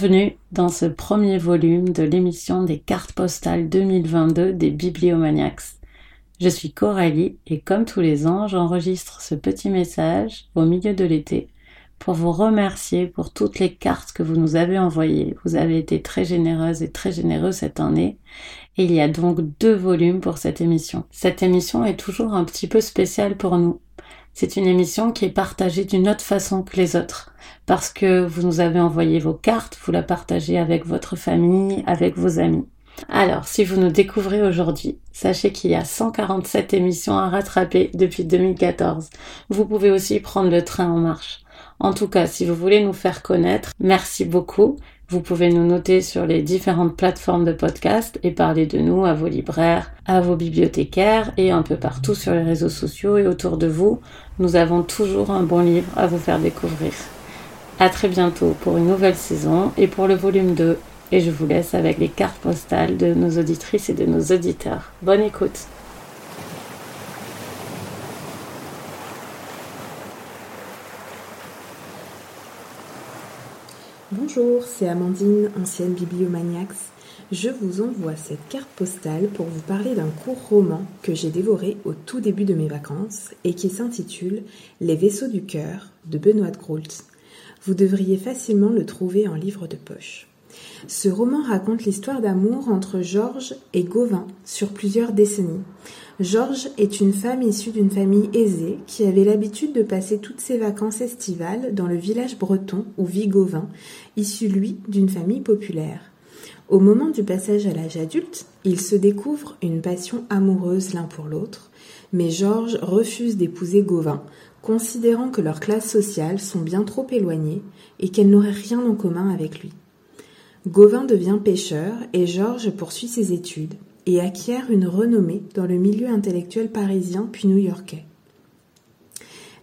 Bienvenue dans ce premier volume de l'émission des cartes postales 2022 des Bibliomaniacs. Je suis Coralie et comme tous les ans, j'enregistre ce petit message au milieu de l'été pour vous remercier pour toutes les cartes que vous nous avez envoyées. Vous avez été très généreuses et très généreux cette année. Et il y a donc deux volumes pour cette émission. Cette émission est toujours un petit peu spéciale pour nous. C'est une émission qui est partagée d'une autre façon que les autres. Parce que vous nous avez envoyé vos cartes, vous la partagez avec votre famille, avec vos amis. Alors, si vous nous découvrez aujourd'hui, sachez qu'il y a 147 émissions à rattraper depuis 2014. Vous pouvez aussi prendre le train en marche. En tout cas, si vous voulez nous faire connaître, merci beaucoup. Vous pouvez nous noter sur les différentes plateformes de podcast et parler de nous à vos libraires, à vos bibliothécaires et un peu partout sur les réseaux sociaux et autour de vous. Nous avons toujours un bon livre à vous faire découvrir. À très bientôt pour une nouvelle saison et pour le volume 2. Et je vous laisse avec les cartes postales de nos auditrices et de nos auditeurs. Bonne écoute! Bonjour, c'est Amandine, ancienne bibliomaniax. Je vous envoie cette carte postale pour vous parler d'un court roman que j'ai dévoré au tout début de mes vacances et qui s'intitule Les vaisseaux du cœur de Benoît Groult. Vous devriez facilement le trouver en livre de poche. Ce roman raconte l'histoire d'amour entre Georges et Gauvin sur plusieurs décennies. Georges est une femme issue d'une famille aisée qui avait l'habitude de passer toutes ses vacances estivales dans le village breton où vit Gauvin, issu lui d'une famille populaire. Au moment du passage à l'âge adulte, ils se découvrent une passion amoureuse l'un pour l'autre, mais Georges refuse d'épouser Gauvin, considérant que leurs classes sociales sont bien trop éloignées et qu'elle n'aurait rien en commun avec lui. Gauvin devient pêcheur et Georges poursuit ses études et acquiert une renommée dans le milieu intellectuel parisien puis new-yorkais.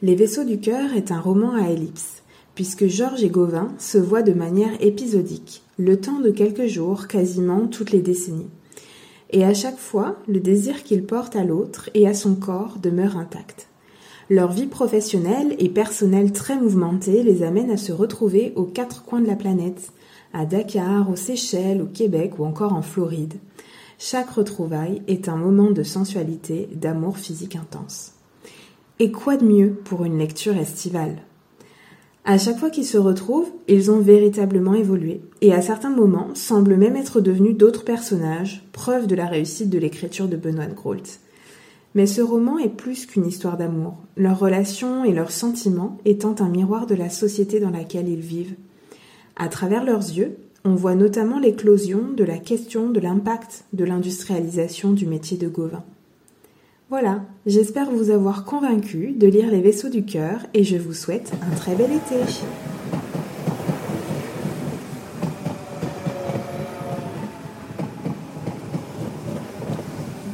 Les vaisseaux du cœur est un roman à ellipse, puisque Georges et Gauvin se voient de manière épisodique, le temps de quelques jours, quasiment toutes les décennies. Et à chaque fois, le désir qu'ils portent à l'autre et à son corps demeure intact. Leur vie professionnelle et personnelle très mouvementée les amène à se retrouver aux quatre coins de la planète, à Dakar, aux Seychelles, au Québec ou encore en Floride. Chaque retrouvaille est un moment de sensualité, d'amour physique intense. Et quoi de mieux pour une lecture estivale? À chaque fois qu'ils se retrouvent, ils ont véritablement évolué, et à certains moments semblent même être devenus d'autres personnages, preuve de la réussite de l'écriture de Benoît Groult. Mais ce roman est plus qu'une histoire d'amour, leurs relations et leurs sentiments étant un miroir de la société dans laquelle ils vivent. À travers leurs yeux, on voit notamment l'éclosion de la question de l'impact de l'industrialisation du métier de Gauvin. Voilà, j'espère vous avoir convaincu de lire Les vaisseaux du cœur et je vous souhaite un très bel été.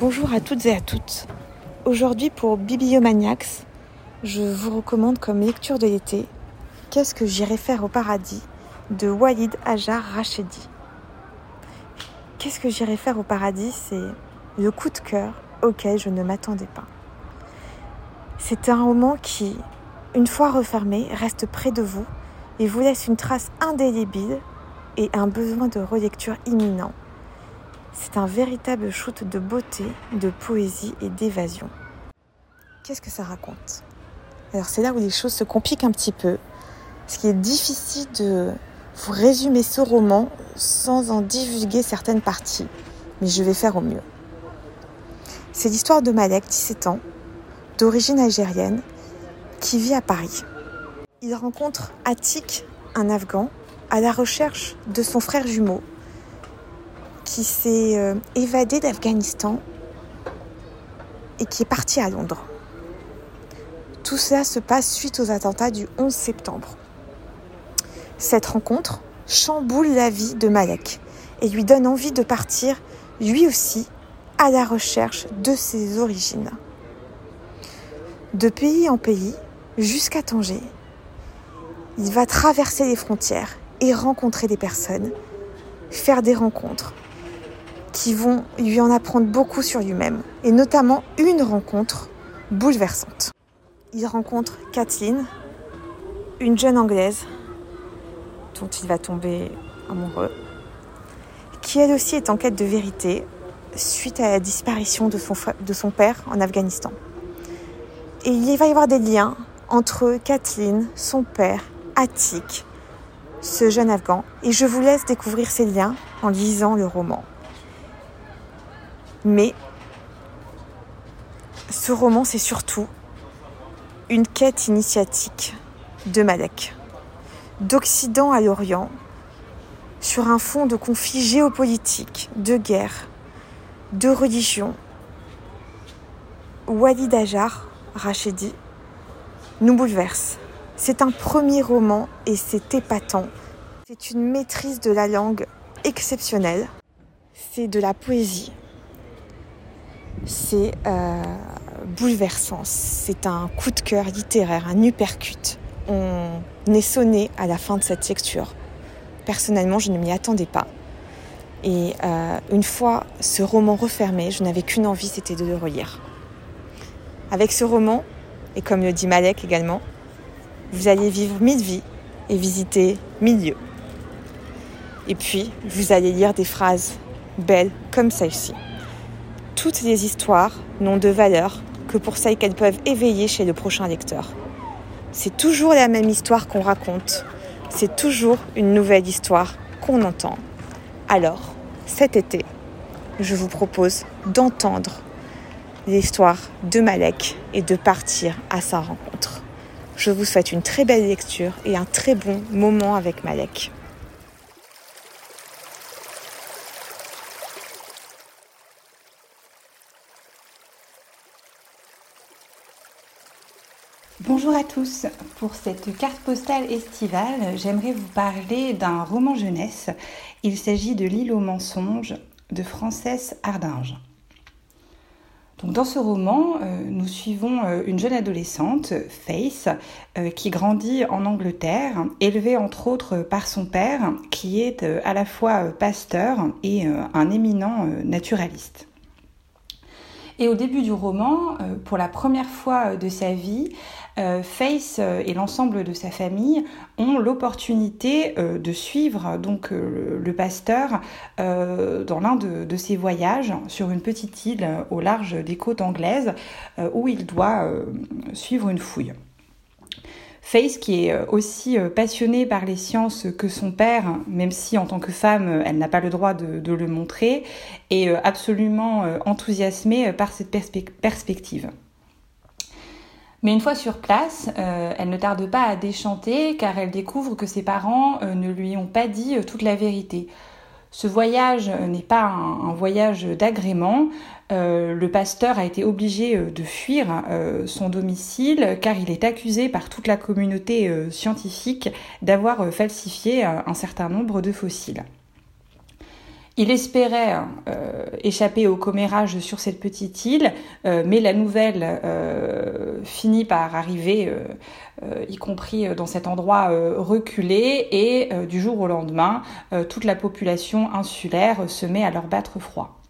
Bonjour à toutes et à toutes. Aujourd'hui pour Bibliomaniacs, je vous recommande comme lecture de l'été Qu'est-ce que j'irai faire au paradis de Walid Ajar Rachedi. Qu'est-ce que j'irai faire au paradis C'est le coup de cœur auquel je ne m'attendais pas. C'est un roman qui, une fois refermé, reste près de vous et vous laisse une trace indélébile et un besoin de relecture imminent. C'est un véritable shoot de beauté, de poésie et d'évasion. Qu'est-ce que ça raconte? Alors c'est là où les choses se compliquent un petit peu. Ce qui est difficile de vous résumer ce roman sans en divulguer certaines parties, mais je vais faire au mieux. C'est l'histoire de Malek, 17 ans, d'origine algérienne, qui vit à Paris. Il rencontre Atik, un Afghan, à la recherche de son frère jumeau, qui s'est euh, évadé d'Afghanistan et qui est parti à Londres. Tout cela se passe suite aux attentats du 11 septembre. Cette rencontre chamboule la vie de Malek et lui donne envie de partir, lui aussi, à la recherche de ses origines. De pays en pays, jusqu'à Tanger, il va traverser les frontières et rencontrer des personnes, faire des rencontres qui vont lui en apprendre beaucoup sur lui-même, et notamment une rencontre bouleversante. Il rencontre Kathleen, une jeune Anglaise dont il va tomber amoureux, qui elle aussi est en quête de vérité suite à la disparition de son, de son père en Afghanistan. Et il va y avoir des liens entre Kathleen, son père, Attic, ce jeune Afghan. Et je vous laisse découvrir ces liens en lisant le roman. Mais ce roman, c'est surtout une quête initiatique de Malek, d'Occident à l'Orient, sur un fond de conflits géopolitiques, de guerre, de religion. Walid Ajar, Rachedi, nous bouleverse. C'est un premier roman et c'est épatant. C'est une maîtrise de la langue exceptionnelle. C'est de la poésie. C'est euh, bouleversant. C'est un coup de cœur littéraire, un uppercut. On est sonné à la fin de cette lecture. Personnellement, je ne m'y attendais pas. Et euh, une fois ce roman refermé, je n'avais qu'une envie, c'était de le relire. Avec ce roman, et comme le dit Malek également, vous allez vivre mille vies et visiter mille lieux. Et puis, vous allez lire des phrases belles comme celle-ci. Toutes les histoires n'ont de valeur que pour celles qu'elles peuvent éveiller chez le prochain lecteur. C'est toujours la même histoire qu'on raconte. C'est toujours une nouvelle histoire qu'on entend. Alors, cet été, je vous propose d'entendre l'histoire de Malek et de partir à sa rencontre. Je vous souhaite une très belle lecture et un très bon moment avec Malek. Bonjour à tous. Pour cette carte postale estivale, j'aimerais vous parler d'un roman jeunesse. Il s'agit de L'île aux mensonges de Frances Ardinge dans ce roman, euh, nous suivons euh, une jeune adolescente, Faith, euh, qui grandit en Angleterre, élevée entre autres par son père, qui est à la fois pasteur et un éminent naturaliste. Et au début du roman, pour la première fois de sa vie, euh, Face euh, et l'ensemble de sa famille ont l'opportunité euh, de suivre donc le pasteur dans l'un de, ses voyages sur une petite île au large des côtes anglaises où il doit suivre une fouille. Face, qui est aussi passionnée par les sciences que son père, même si en tant que femme, elle n'a pas le droit de, le montrer, est absolument enthousiasmée par cette perspective. Mais une fois sur place, euh, elle ne tarde pas à déchanter car elle découvre que ses parents euh, ne lui ont pas dit euh, toute la vérité. Ce voyage n'est pas un, voyage d'agrément. Le pasteur a été obligé de fuir son domicile car il est accusé par toute la communauté scientifique d'avoir falsifié un certain nombre de fossiles. Il espérait euh, échapper au commérage sur cette petite île, euh, mais la nouvelle euh, finit par arriver, y compris dans cet endroit reculé, et du jour au lendemain, toute la population insulaire se met à leur battre froid.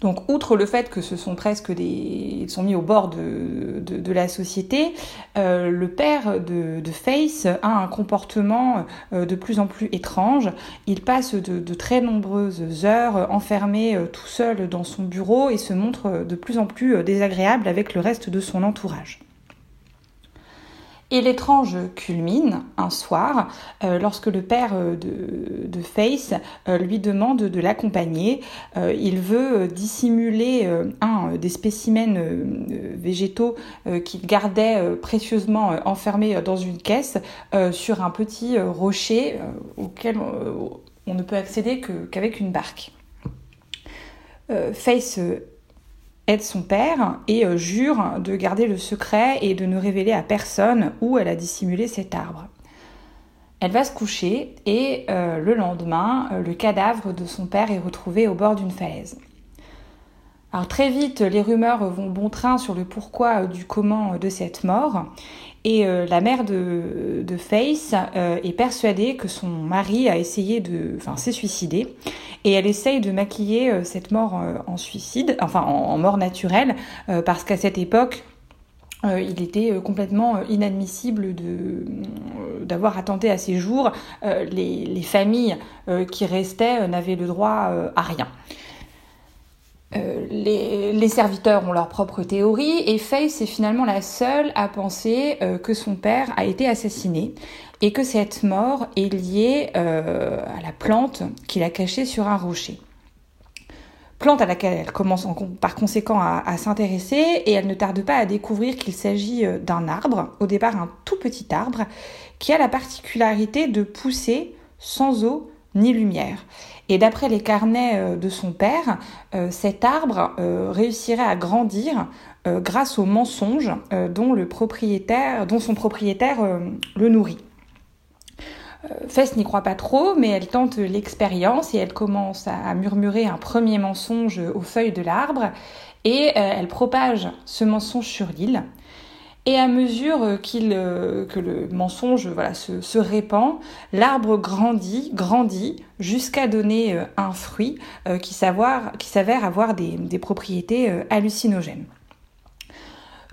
Donc, outre le fait que ce sont presque des. Ils sont mis au bord de, de, la société, euh, le père de, de, Face a un comportement euh, de plus en plus étrange. Il passe de, très nombreuses heures enfermé euh, tout seul dans son bureau et se montre de plus en plus désagréable avec le reste de son entourage. Et l'étrange culmine un soir euh, lorsque le père euh, de, Face euh, lui demande de l'accompagner. il veut dissimuler un des spécimens végétaux qu'il gardait précieusement enfermés dans une caisse sur un petit rocher auquel on ne peut accéder qu'avec une barque. Face aide son père et euh, jure de garder le secret et de ne révéler à personne où elle a dissimulé cet arbre. Elle va se coucher et euh, le lendemain, euh, le cadavre de son père est retrouvé au bord d'une falaise. Alors très vite, les rumeurs vont bon train sur le pourquoi du comment de cette mort et euh, la mère de, de Face euh, est persuadée que son mari a essayé de, enfin, s'est suicidé, et elle essaye de maquiller euh, cette mort en suicide, enfin en, mort naturelle, parce qu'à cette époque, il était complètement inadmissible d'avoir attenté à ses jours. Les, familles qui restaient n'avaient le droit à rien. Les, les, serviteurs ont leur propre théorie et Faith est finalement la seule à penser que son père a été assassiné et que cette mort est liée à la plante qu'il a cachée sur un rocher plante à laquelle elle commence par conséquent à, s'intéresser et elle ne tarde pas à découvrir qu'il s'agit euh, d'un arbre, au départ un tout petit arbre, qui a la particularité de pousser sans eau ni lumière. Et d'après les carnets euh, de son père, euh, cet arbre réussirait à grandir grâce au mensonge dont, son propriétaire le nourrit. Fess n'y croit pas trop, mais elle tente l'expérience et elle commence à murmurer un premier mensonge aux feuilles de l'arbre et euh, elle propage ce mensonge sur l'île. Et à mesure qu'il, euh, que le mensonge voilà, se, répand, l'arbre grandit, grandit, jusqu'à donner euh, un fruit qui, qui s'avère avoir des propriétés hallucinogènes.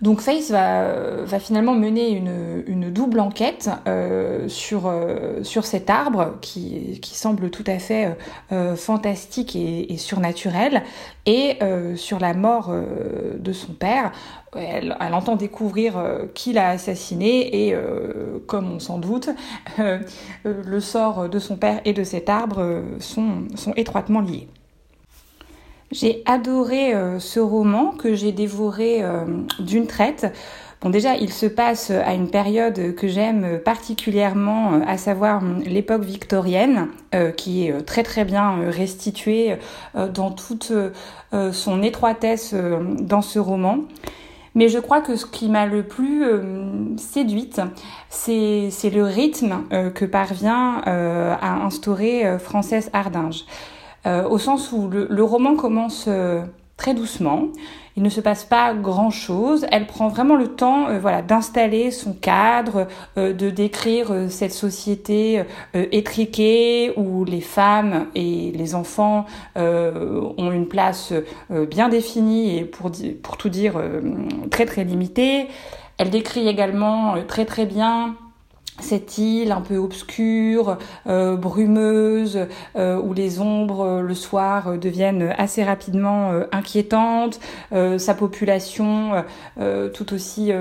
Donc Face va, finalement mener une, double enquête euh, sur, euh, sur cet arbre qui, semble tout à fait euh, fantastique et, surnaturel et sur la mort de son père. Elle, entend découvrir qui l'a assassiné et comme on s'en doute, le sort de son père et de cet arbre sont étroitement liés. J'ai adoré euh, ce roman que j'ai dévoré euh, d'une traite. Bon déjà, il se passe à une période que j'aime particulièrement, à savoir l'époque victorienne, euh, qui est très très bien restituée dans toute son étroitesse dans ce roman. Mais je crois que ce qui m'a le plus séduite, c'est le rythme que parvient à instaurer Frances Ardinge. Euh, au sens où le, roman commence euh, très doucement. Il ne se passe pas grand-chose. Elle prend vraiment le temps euh, voilà, d'installer son cadre, de décrire cette société étriquée où les femmes et les enfants ont une place bien définie et pour, pour tout dire très très limitée. Elle décrit également très très bien cette île un peu obscure, euh, brumeuse, euh, où les ombres euh, le soir deviennent assez rapidement inquiétantes, sa population tout aussi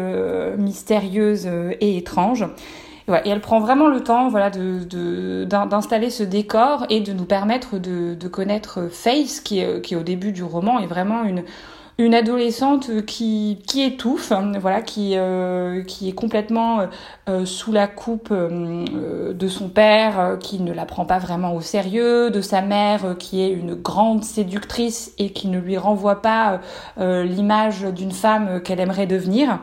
mystérieuse et étrange. Et, elle prend vraiment le temps voilà, d'installer de, ce décor et de nous permettre de, de connaître Face, qui qui au début du roman, est vraiment une, une adolescente qui, qui étouffe, voilà, qui, euh, qui est complètement euh, euh, sous la coupe de son père, qui ne la prend pas vraiment au sérieux, de sa mère qui est une grande séductrice et qui ne lui renvoie pas l'image d'une femme qu'elle aimerait devenir.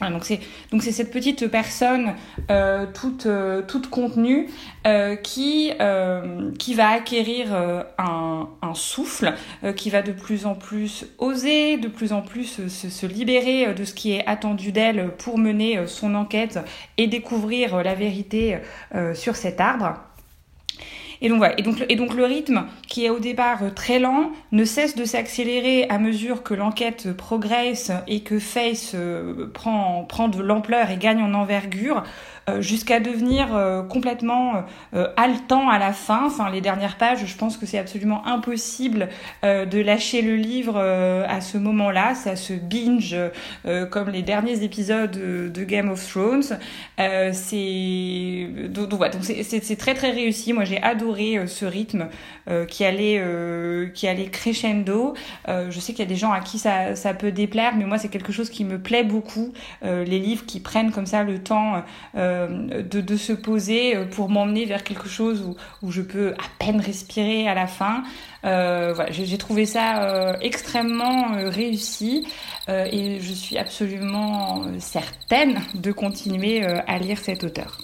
Ah, donc c'est donc c'est cette petite personne euh, toute euh, toute contenue euh, qui qui va acquérir un, un souffle, qui va de plus en plus oser, de plus en plus se libérer de ce qui est attendu d'elle pour mener son enquête et découvrir la vérité sur cet arbre. Et donc voilà. Et donc, le rythme, qui est au départ euh, très lent, ne cesse de s'accélérer à mesure que l'enquête progresse et que Face euh, prend, prend de l'ampleur et gagne en envergure. Euh, jusqu'à devenir euh, complètement euh, haletant à la fin. Enfin, les dernières pages, je pense que c'est absolument impossible de lâcher le livre à ce moment-là. Ça se binge comme les derniers épisodes de Game of Thrones. c'est donc, très très réussi. Moi, j'ai adoré ce rythme qui allait qui allait crescendo. je sais qu'il y a des gens à qui ça, ça peut déplaire, mais moi, c'est quelque chose qui me plaît beaucoup. les livres qui prennent comme ça le temps de, de, se poser euh, pour m'emmener vers quelque chose où, je peux à peine respirer à la fin. Euh, j'ai trouvé ça euh, extrêmement réussi et je suis absolument certaine de continuer à lire cet auteur.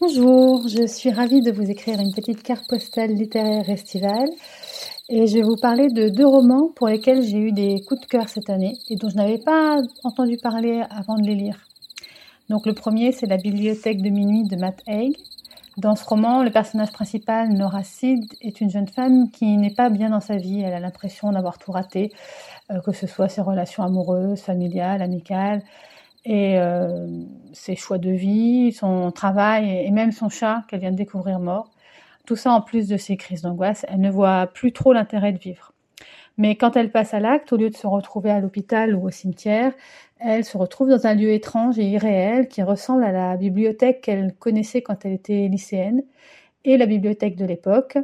Bonjour, je suis ravie de vous écrire une petite carte postale littéraire estivale. Et je vais vous parler de deux romans pour lesquels j'ai eu des coups de cœur cette année et dont je n'avais pas entendu parler avant de les lire. Donc le premier, c'est La bibliothèque de minuit de Matt Haig. Dans ce roman, le personnage principal, Nora Sid, est une jeune femme qui n'est pas bien dans sa vie. Elle a l'impression d'avoir tout raté, euh, que ce soit ses relations amoureuses, familiales, amicales, et euh, ses choix de vie, son travail et même son chat qu'elle vient de découvrir mort. Tout ça en plus de ses crises d'angoisse, elle ne voit plus trop l'intérêt de vivre. Mais quand elle passe à l'acte, au lieu de se retrouver à l'hôpital ou au cimetière, elle se retrouve dans un lieu étrange et irréel qui ressemble à la bibliothèque qu'elle connaissait quand elle était lycéenne. Et la bibliothèque de l'époque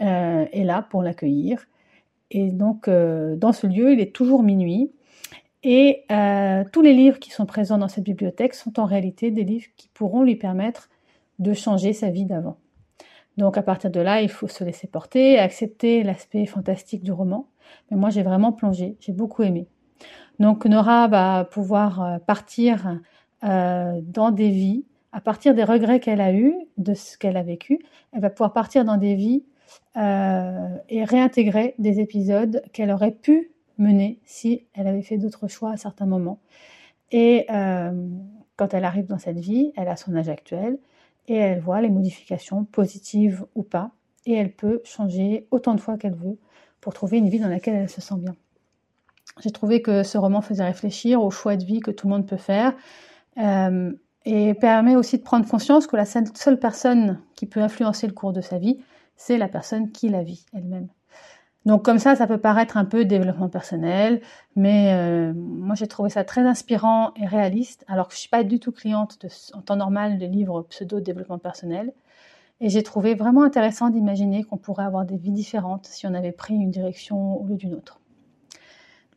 euh, est là pour l'accueillir. Et donc, euh, dans ce lieu, il est toujours minuit. Et euh, tous les livres qui sont présents dans cette bibliothèque sont en réalité des livres qui pourront lui permettre de changer sa vie d'avant. Donc à partir de là, il faut se laisser porter, accepter l'aspect fantastique du roman. Mais moi, j'ai vraiment plongé, j'ai beaucoup aimé. Donc Nora va pouvoir euh, partir euh, dans des vies, à partir des regrets qu'elle a eus, de ce qu'elle a vécu, elle va pouvoir partir dans des vies euh, et réintégrer des épisodes qu'elle aurait pu mener si elle avait fait d'autres choix à certains moments. Et quand elle arrive dans cette vie, elle a son âge actuel et elle voit les modifications positives ou pas, et elle peut changer autant de fois qu'elle veut pour trouver une vie dans laquelle elle se sent bien. J'ai trouvé que ce roman faisait réfléchir au choix de vie que tout le monde peut faire euh, et permet aussi de prendre conscience que la seule personne qui peut influencer le cours de sa vie, c'est la personne qui la vit elle-même. Donc comme ça, ça peut paraître un peu développement personnel, mais euh, moi j'ai trouvé ça très inspirant et réaliste, alors que je suis pas du tout cliente en temps normal de livres pseudo développement personnel. Et j'ai trouvé vraiment intéressant d'imaginer qu'on pourrait avoir des vies différentes si on avait pris une direction au lieu d'une autre.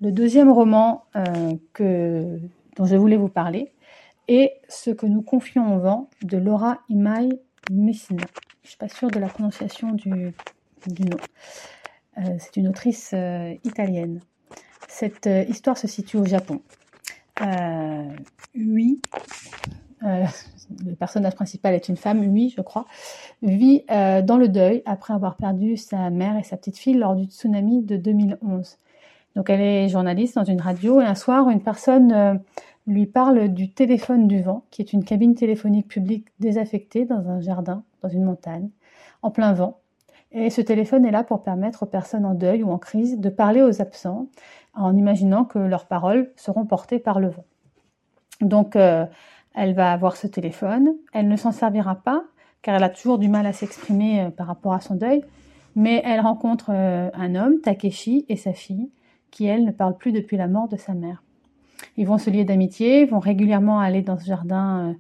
Le deuxième roman euh, dont je voulais vous parler est Ce que nous confions au vent de Laura Imai Messina. Je ne suis pas sûre de la prononciation du, nom. Euh, c'est une autrice euh, italienne. Cette histoire se situe au Japon. oui, le personnage principal est une femme, oui, je crois, vit dans le deuil après avoir perdu sa mère et sa petite fille lors du tsunami de 2011. Donc elle est journaliste dans une radio et un soir, une personne euh, lui parle du téléphone du vent, qui est une cabine téléphonique publique désaffectée dans un jardin, dans une montagne, en plein vent. Et ce téléphone est là pour permettre aux personnes en deuil ou en crise de parler aux absents en imaginant que leurs paroles seront portées par le vent. Donc euh, elle va avoir ce téléphone, elle ne s'en servira pas car elle a toujours du mal à s'exprimer euh, par rapport à son deuil, mais elle rencontre un homme, Takeshi, et sa fille, qui, elle, ne parle plus depuis la mort de sa mère. Ils vont se lier d'amitié, vont régulièrement aller dans ce jardin, euh,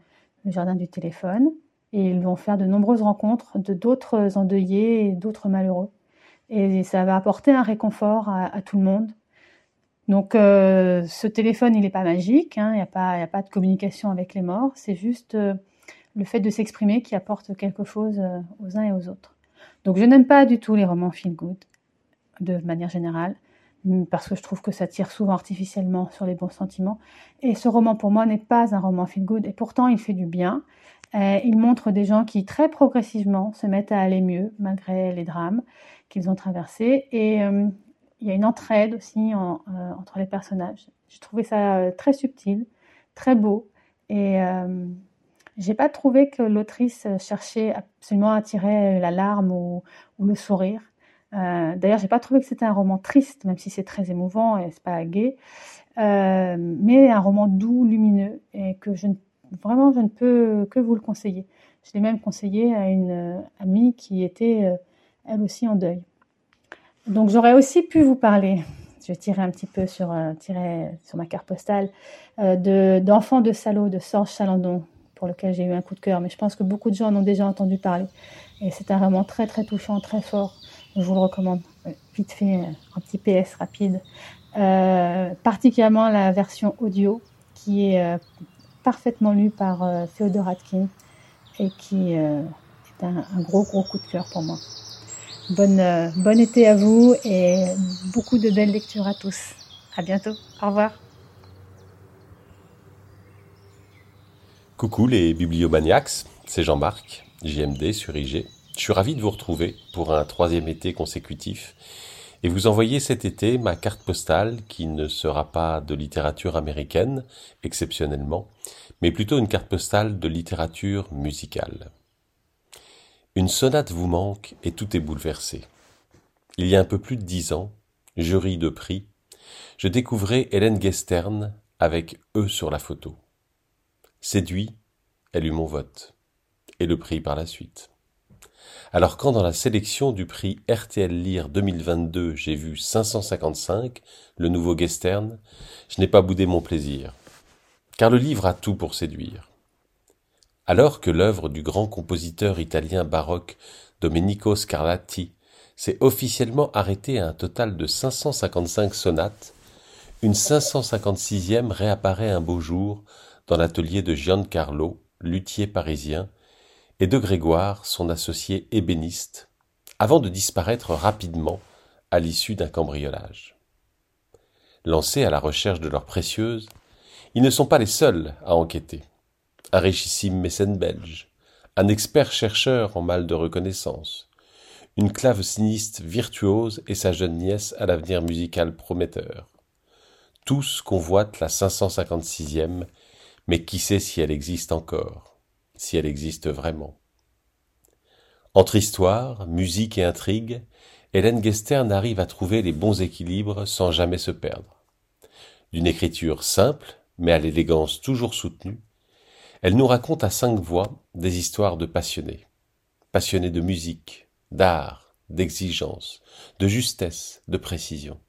le jardin du téléphone, et ils vont faire de nombreuses rencontres de d'autres endeuillés et d'autres malheureux. Et ça va apporter un réconfort à, tout le monde. Donc euh, ce téléphone, il n'est pas magique, hein, il n'y a, pas, de communication avec les morts, c'est juste euh, le fait de s'exprimer qui apporte quelque chose aux uns et aux autres. Donc je n'aime pas du tout les romans feel good, de manière générale. Mm, parce que je trouve que ça tire souvent artificiellement sur les bons sentiments. Et ce roman, pour moi, n'est pas un roman feel good, et pourtant, il fait du bien. Euh, il montre des gens qui, très progressivement, se mettent à aller mieux, malgré les drames qu'ils ont traversés. Et euh, il y a une entraide aussi euh, entre les personnages. J'ai trouvé ça très subtil, très beau, et j'ai pas trouvé que l'autrice cherchait absolument à tirer la larme ou le sourire. Euh, D'ailleurs, j'ai pas trouvé que c'était un roman triste, même si c'est très émouvant et c'est pas gai, euh, mais un roman doux, lumineux, et que je vraiment je ne peux que vous le conseiller. Je l'ai même conseillé à une euh, amie qui était euh, elle aussi en deuil. Donc j'aurais aussi pu vous parler, je vais tirer un petit peu sur, euh, ma carte postale, de d'Enfants de Salaud de Sorge Chalandon, pour lequel j'ai eu un coup de cœur, mais je pense que beaucoup de gens en ont déjà entendu parler. Et c'est un roman très très touchant, très fort. Je vous le recommande. Vite fait, euh, un petit PS rapide. Euh, particulièrement la version audio qui est euh, parfaitement lue par euh, Theodore Atkin et qui est un, gros gros coup de cœur pour moi. Bonne, bon été à vous et beaucoup de belles lectures à tous. À bientôt. Au revoir. Coucou les bibliomaniacs, c'est Jean-Marc, JMD sur IG. Je suis ravi de vous retrouver pour un troisième été consécutif et vous envoyer cet été ma carte postale qui ne sera pas de littérature américaine, exceptionnellement, mais plutôt une carte postale de littérature musicale. Une sonate vous manque et tout est bouleversé. Il y a un peu plus de dix ans, jury de prix, je découvrais Hélène Gestern avec eux sur la photo. Séduit, elle eut mon vote, et le prix par la suite. Alors quand dans la sélection du prix RTL Lire 2022 j'ai vu 555, le nouveau Gestern, je n'ai pas boudé mon plaisir. Car le livre a tout pour séduire. Alors que l'œuvre du grand compositeur italien baroque Domenico Scarlatti s'est officiellement arrêtée à un total de 555 sonates, une 556e réapparaît un beau jour dans l'atelier de Giancarlo, luthier parisien, et de Grégoire, son associé ébéniste, avant de disparaître rapidement à l'issue d'un cambriolage. Lancés à la recherche de leurs précieuses, ils ne sont pas les seuls à enquêter un richissime mécène belge, un expert chercheur en mal de reconnaissance, une claveciniste virtuose et sa jeune nièce à l'avenir musical prometteur. Tous convoitent la 556e, mais qui sait si elle existe encore, si elle existe vraiment. Entre histoire, musique et intrigue, Hélène Gestern arrive à trouver les bons équilibres sans jamais se perdre. D'une écriture simple, mais à l'élégance toujours soutenue, elle nous raconte à cinq voix des histoires de passionnés. Passionnés de musique, d'art, d'exigence, de justesse, de précision.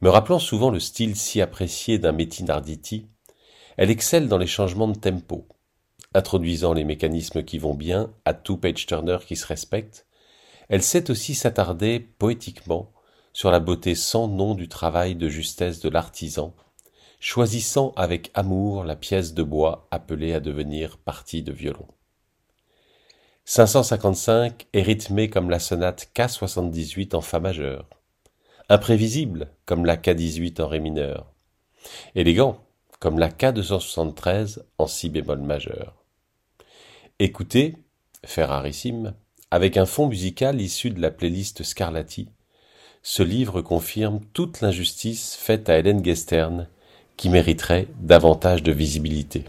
Me rappelant souvent le style si apprécié d'un Métin Arditi, elle excelle dans les changements de tempo, introduisant les mécanismes qui vont bien à tout page-turner qui se respecte, elle sait aussi s'attarder poétiquement sur la beauté sans nom du travail de justesse de l'artisan choisissant avec amour la pièce de bois appelée à devenir partie de violon. 555 est rythmé comme la sonate K78 en Fa majeur, imprévisible comme la K18 en Ré mineur, élégant comme la K273 en Si bémol majeur. Écoutez, fait rarissime, avec un fond musical issu de la playlist Scarlatti, ce livre confirme toute l'injustice faite à Hélène Gestern qui mériterait davantage de visibilité.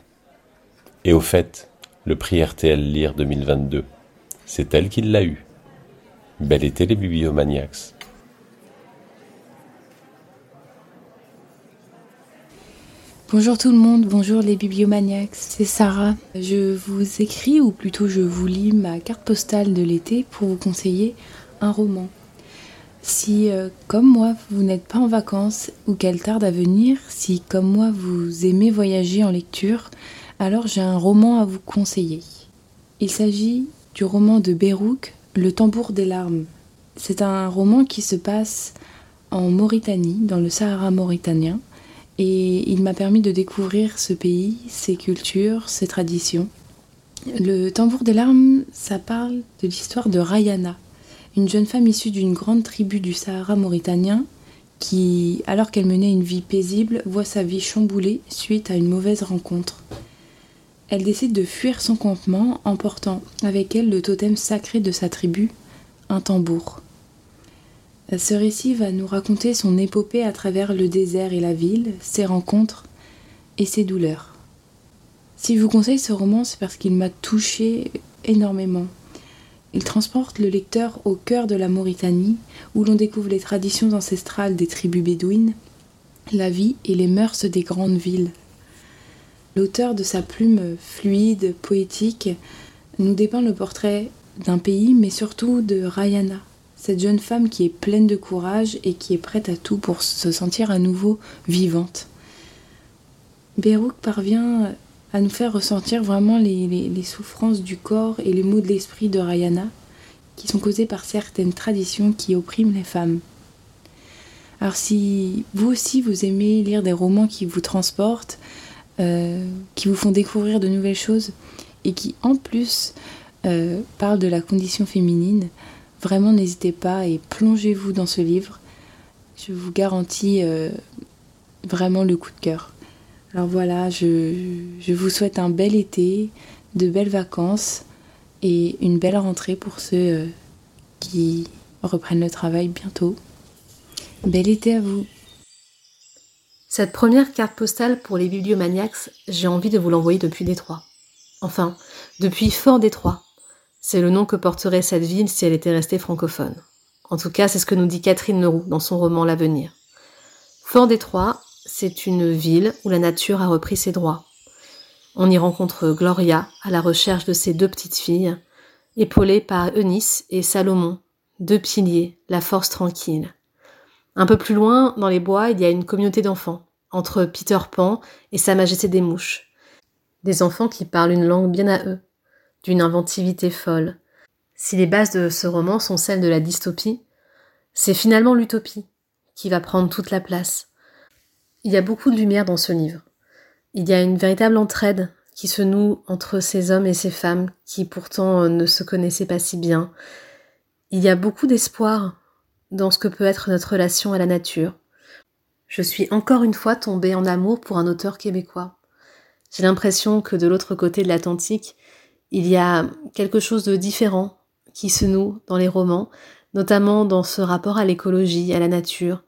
Et au fait, le prix RTL Lire 2022, c'est elle qui l'a eu. Bel été les bibliomaniacs. Bonjour tout le monde, bonjour les bibliomaniacs, c'est Sarah. Je vous écris, ou plutôt je vous lis ma carte postale de l'été pour vous conseiller un roman. Si, euh, comme moi, vous n'êtes pas en vacances ou qu'elle tarde à venir, si, comme moi, vous aimez voyager en lecture, alors j'ai un roman à vous conseiller. Il s'agit du roman de Bérouk, Le tambour des larmes. C'est un roman qui se passe en Mauritanie, dans le Sahara mauritanien, et il m'a permis de découvrir ce pays, ses cultures, ses traditions. Le tambour des larmes, ça parle de l'histoire de Rayana, une jeune femme issue d'une grande tribu du Sahara mauritanien qui, alors qu'elle menait une vie paisible, voit sa vie chamboulée suite à une mauvaise rencontre. Elle décide de fuir son campement, emportant avec elle le totem sacré de sa tribu, un tambour. Ce récit va nous raconter son épopée à travers le désert et la ville, ses rencontres et ses douleurs. Si je vous conseille ce roman, c'est parce qu'il m'a touché énormément. Il transporte le lecteur au cœur de la Mauritanie, où l'on découvre les traditions ancestrales des tribus bédouines, la vie et les mœurs des grandes villes. L'auteur de sa plume fluide, poétique, nous dépeint le portrait d'un pays, mais surtout de Rayana, cette jeune femme qui est pleine de courage et qui est prête à tout pour se sentir à nouveau vivante. Bérouk parvient à nous faire ressentir vraiment les, souffrances du corps et les maux de l'esprit de Rayana, qui sont causées par certaines traditions qui oppriment les femmes. Alors si vous aussi vous aimez lire des romans qui vous transportent, euh, qui vous font découvrir de nouvelles choses et qui en plus euh, parlent de la condition féminine, vraiment n'hésitez pas et plongez-vous dans ce livre. Je vous garantis euh, vraiment le coup de cœur. Alors voilà, je, vous souhaite un bel été, de belles vacances et une belle rentrée pour ceux euh, qui reprennent le travail bientôt. Bel été à vous. Cette première carte postale pour les bibliomaniacs, j'ai envie de vous l'envoyer depuis Détroit. Enfin, depuis Fort Détroit. C'est le nom que porterait cette ville si elle était restée francophone. En tout cas, c'est ce que nous dit Catherine Leroux dans son roman L'avenir. Fort Détroit, c'est une ville où la nature a repris ses droits. On y rencontre Gloria à la recherche de ses deux petites filles, épaulées par Eunice et Salomon, deux piliers, la force tranquille. Un peu plus loin, dans les bois, il y a une communauté d'enfants, entre Peter Pan et Sa Majesté des Mouches. Des enfants qui parlent une langue bien à eux, d'une inventivité folle. Si les bases de ce roman sont celles de la dystopie, c'est finalement l'utopie qui va prendre toute la place. Il y a beaucoup de lumière dans ce livre. Il y a une véritable entraide qui se noue entre ces hommes et ces femmes qui pourtant ne se connaissaient pas si bien. Il y a beaucoup d'espoir dans ce que peut être notre relation à la nature. Je suis encore une fois tombée en amour pour un auteur québécois. J'ai l'impression que de l'autre côté de l'Atlantique, il y a quelque chose de différent qui se noue dans les romans, notamment dans ce rapport à l'écologie, à la nature.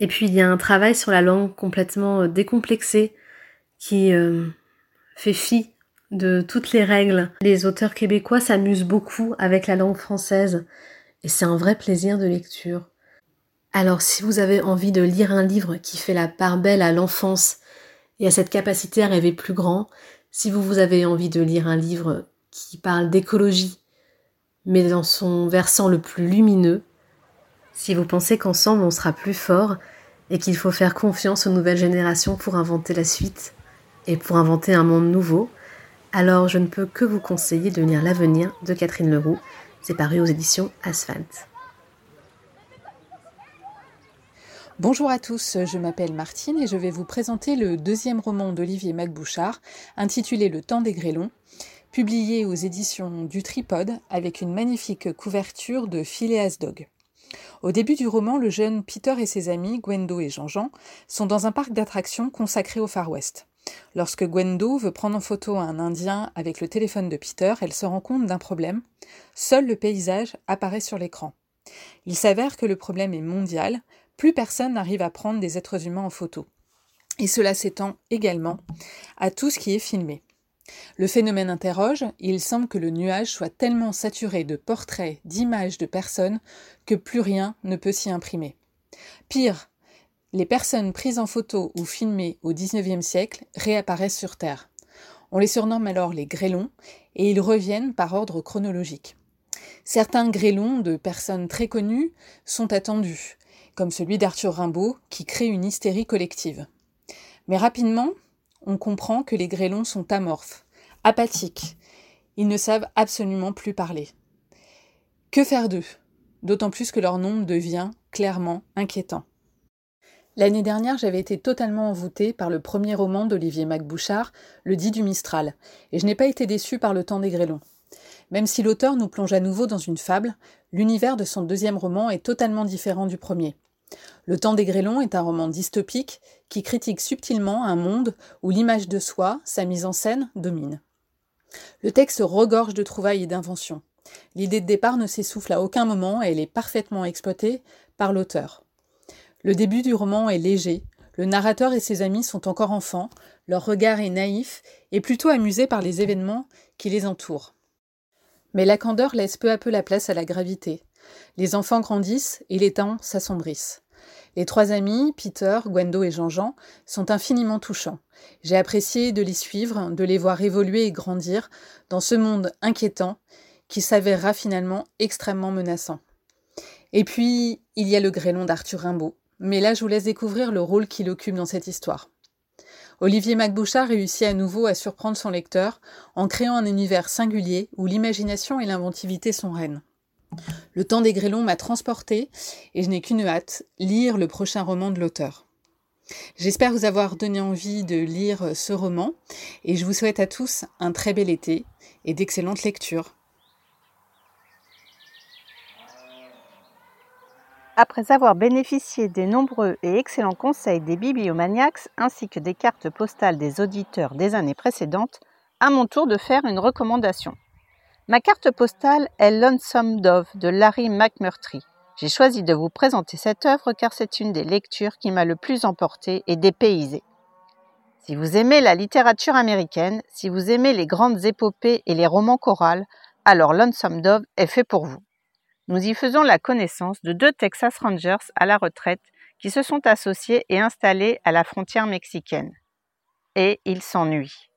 Et puis il y a un travail sur la langue complètement décomplexé qui euh, fait fi de toutes les règles. Les auteurs québécois s'amusent beaucoup avec la langue française et c'est un vrai plaisir de lecture. Alors si vous avez envie de lire un livre qui fait la part belle à l'enfance et à cette capacité à rêver plus grand, si vous, vous avez envie de lire un livre qui parle d'écologie, mais dans son versant le plus lumineux, si vous pensez qu'ensemble on sera plus fort et qu'il faut faire confiance aux nouvelles générations pour inventer la suite et pour inventer un monde nouveau, alors je ne peux que vous conseiller de lire L'avenir de Catherine Leroux, c'est paru aux éditions Asphalt. Bonjour à tous, je m'appelle Martine et je vais vous présenter le deuxième roman d'Olivier Macbouchard, intitulé Le temps des grêlons, publié aux éditions du Tripode avec une magnifique couverture de Phileas Dog. Au début du roman, le jeune Peter et ses amis, Gwendo et Jean-Jean, sont dans un parc d'attractions consacré au Far West. Lorsque Gwendo veut prendre en photo un Indien avec le téléphone de Peter, elle se rend compte d'un problème. Seul le paysage apparaît sur l'écran. Il s'avère que le problème est mondial, plus personne n'arrive à prendre des êtres humains en photo. Et cela s'étend également à tout ce qui est filmé. Le phénomène interroge, il semble que le nuage soit tellement saturé de portraits, d'images de personnes, que plus rien ne peut s'y imprimer. Pire, les personnes prises en photo ou filmées au XIXe siècle réapparaissent sur Terre. On les surnomme alors les grêlons et ils reviennent par ordre chronologique. Certains grêlons de personnes très connues sont attendus, comme celui d'Arthur Rimbaud qui crée une hystérie collective. Mais rapidement, on comprend que les grêlons sont amorphes, apathiques. Ils ne savent absolument plus parler. Que faire d'eux? D'autant plus que leur nombre devient clairement inquiétant. L'année dernière, j'avais été totalement envoûtée par le premier roman d'Olivier Macbouchard, Le dit du Mistral, et je n'ai pas été déçue par Le temps des grêlons. Même si l'auteur nous plonge à nouveau dans une fable, l'univers de son deuxième roman est totalement différent du premier. Le temps des grêlons est un roman dystopique qui critique subtilement un monde où l'image de soi, sa mise en scène, domine. Le texte regorge de trouvailles et d'inventions. L'idée de départ ne s'essouffle à aucun moment et elle est parfaitement exploitée par l'auteur. Le début du roman est léger, le narrateur et ses amis sont encore enfants, leur regard est naïf et plutôt amusé par les événements qui les entourent. Mais la candeur laisse peu à peu la place à la gravité. Les enfants grandissent et les temps s'assombrissent. Les trois amis, Peter, Gwendo et Jean-Jean, sont infiniment touchants. J'ai apprécié de les suivre, de les voir évoluer et grandir dans ce monde inquiétant qui s'avérera finalement extrêmement menaçant. Et puis, il y a le grêlon d'Arthur Rimbaud, mais là je vous laisse découvrir le rôle qu'il occupe dans cette histoire. Olivier Macbouchard réussit à nouveau à surprendre son lecteur en créant un univers singulier où l'imagination et l'inventivité sont reines. Le temps des grêlons m'a transporté et je n'ai qu'une hâte, lire le prochain roman de l'auteur. J'espère vous avoir donné envie de lire ce roman et je vous souhaite à tous un très bel été et d'excellentes lectures. Après avoir bénéficié des nombreux et excellents conseils des bibliomaniacs ainsi que des cartes postales des auditeurs des années précédentes, à mon tour de faire une recommandation. Ma carte postale est Lonesome Dove de Larry McMurtry. J'ai choisi de vous présenter cette œuvre car c'est une des lectures qui m'a le plus emporté et dépaysé. Si vous aimez la littérature américaine, si vous aimez les grandes épopées et les romans chorales, alors Lonesome Dove est fait pour vous. Nous y faisons la connaissance de deux Texas Rangers à la retraite qui se sont associés et installés à la frontière mexicaine. Et ils s'ennuient.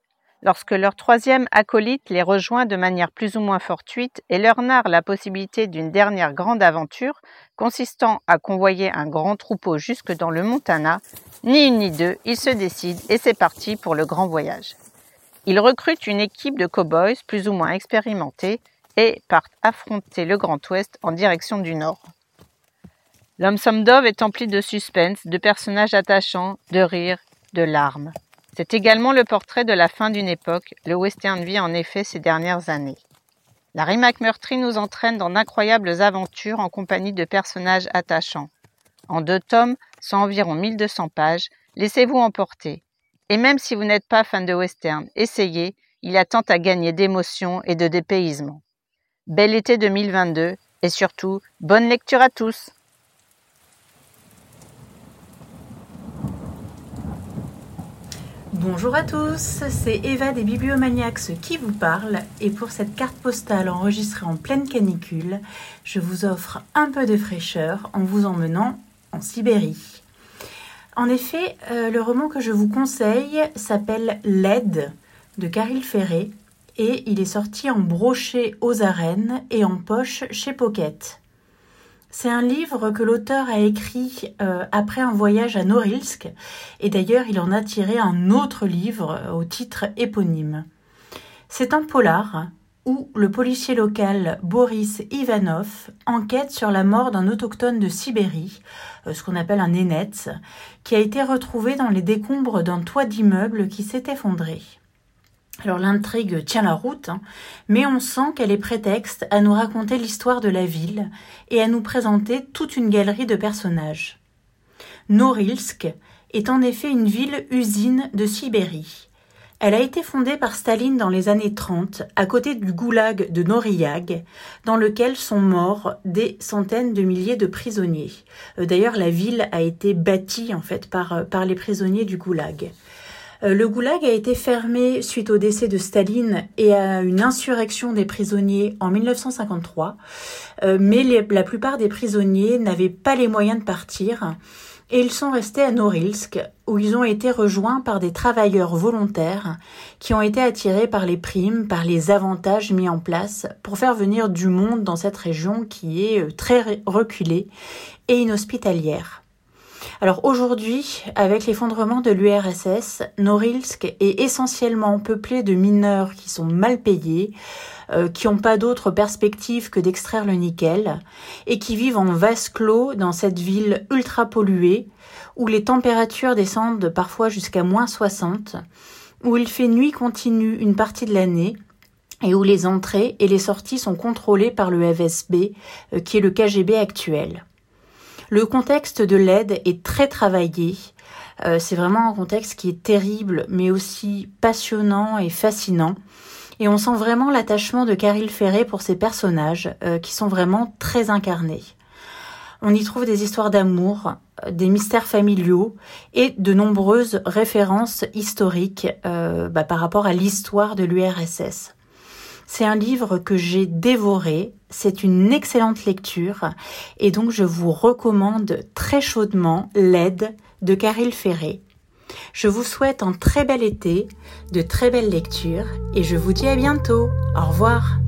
Lorsque leur troisième acolyte les rejoint de manière plus ou moins fortuite et leur narre la possibilité d'une dernière grande aventure consistant à convoyer un grand troupeau jusque dans le Montana, ni une ni deux, ils se décident et c'est parti pour le grand voyage. Ils recrutent une équipe de cow-boys plus ou moins expérimentés et partent affronter le Grand Ouest en direction du nord. L'homme Dove est empli de suspense, de personnages attachants, de rires, de larmes. C'est également le portrait de la fin d'une époque, le western vit en effet ces dernières années. Larry McMurtry nous entraîne dans d'incroyables aventures en compagnie de personnages attachants. En deux tomes, sans environ 1200 pages, laissez-vous emporter. Et même si vous n'êtes pas fan de western, essayez, il a tant à gagner d'émotions et de dépaysement. Bel été 2022 et surtout, bonne lecture à tous! Bonjour à tous, c'est Eva des Bibliomaniacs qui vous parle et pour cette carte postale enregistrée en pleine canicule, je vous offre un peu de fraîcheur en vous emmenant en Sibérie. En effet, euh, le roman que je vous conseille s'appelle L'aide de Caril Ferré et il est sorti en brochet aux arènes et en poche chez Pocket. C'est un livre que l'auteur a écrit euh, après un voyage à Norilsk et d'ailleurs il en a tiré un autre livre euh, au titre éponyme. C'est un polar où le policier local Boris Ivanov enquête sur la mort d'un autochtone de Sibérie, euh, ce qu'on appelle un nénetz, qui a été retrouvé dans les décombres d'un toit d'immeuble qui s'est effondré. Alors l'intrigue tient la route, hein, mais on sent qu'elle est prétexte à nous raconter l'histoire de la ville et à nous présenter toute une galerie de personnages. Norilsk est en effet une ville-usine de Sibérie. Elle a été fondée par Staline dans les années 30, à côté du goulag de Noriyag, dans lequel sont morts des centaines de milliers de prisonniers. Euh, d'ailleurs, la ville a été bâtie en fait par, euh, par les prisonniers du goulag. Euh, le goulag a été fermé suite au décès de Staline et à une insurrection des prisonniers en 1953, euh, mais la plupart des prisonniers n'avaient pas les moyens de partir et ils sont restés à Norilsk où ils ont été rejoints par des travailleurs volontaires qui ont été attirés par les primes, par les avantages mis en place pour faire venir du monde dans cette région qui est euh, très reculée et inhospitalière. Alors aujourd'hui, avec l'effondrement de l'URSS, Norilsk est essentiellement peuplé de mineurs qui sont mal payés, euh, qui n'ont pas d'autre perspective que d'extraire le nickel, et qui vivent en vase clos dans cette ville ultra polluée, où les températures descendent parfois jusqu'à moins 60, où il fait nuit continue une partie de l'année, et où les entrées et les sorties sont contrôlées par le FSB, euh, qui est le KGB actuel. Le contexte de l'aide est très travaillé. Euh, c'est vraiment un contexte qui est terrible, mais aussi passionnant et fascinant. Et on sent vraiment l'attachement de Caril Ferré pour ces personnages, euh, qui sont vraiment très incarnés. On y trouve des histoires d'amour, euh, des mystères familiaux et de nombreuses références historiques bah, par rapport à l'histoire de l'URSS. C'est un livre que j'ai dévoré, c'est une excellente lecture et donc je vous recommande très chaudement L'aide de Caril Ferré. Je vous souhaite un très bel été, de très belles lectures et je vous dis à bientôt. Au revoir.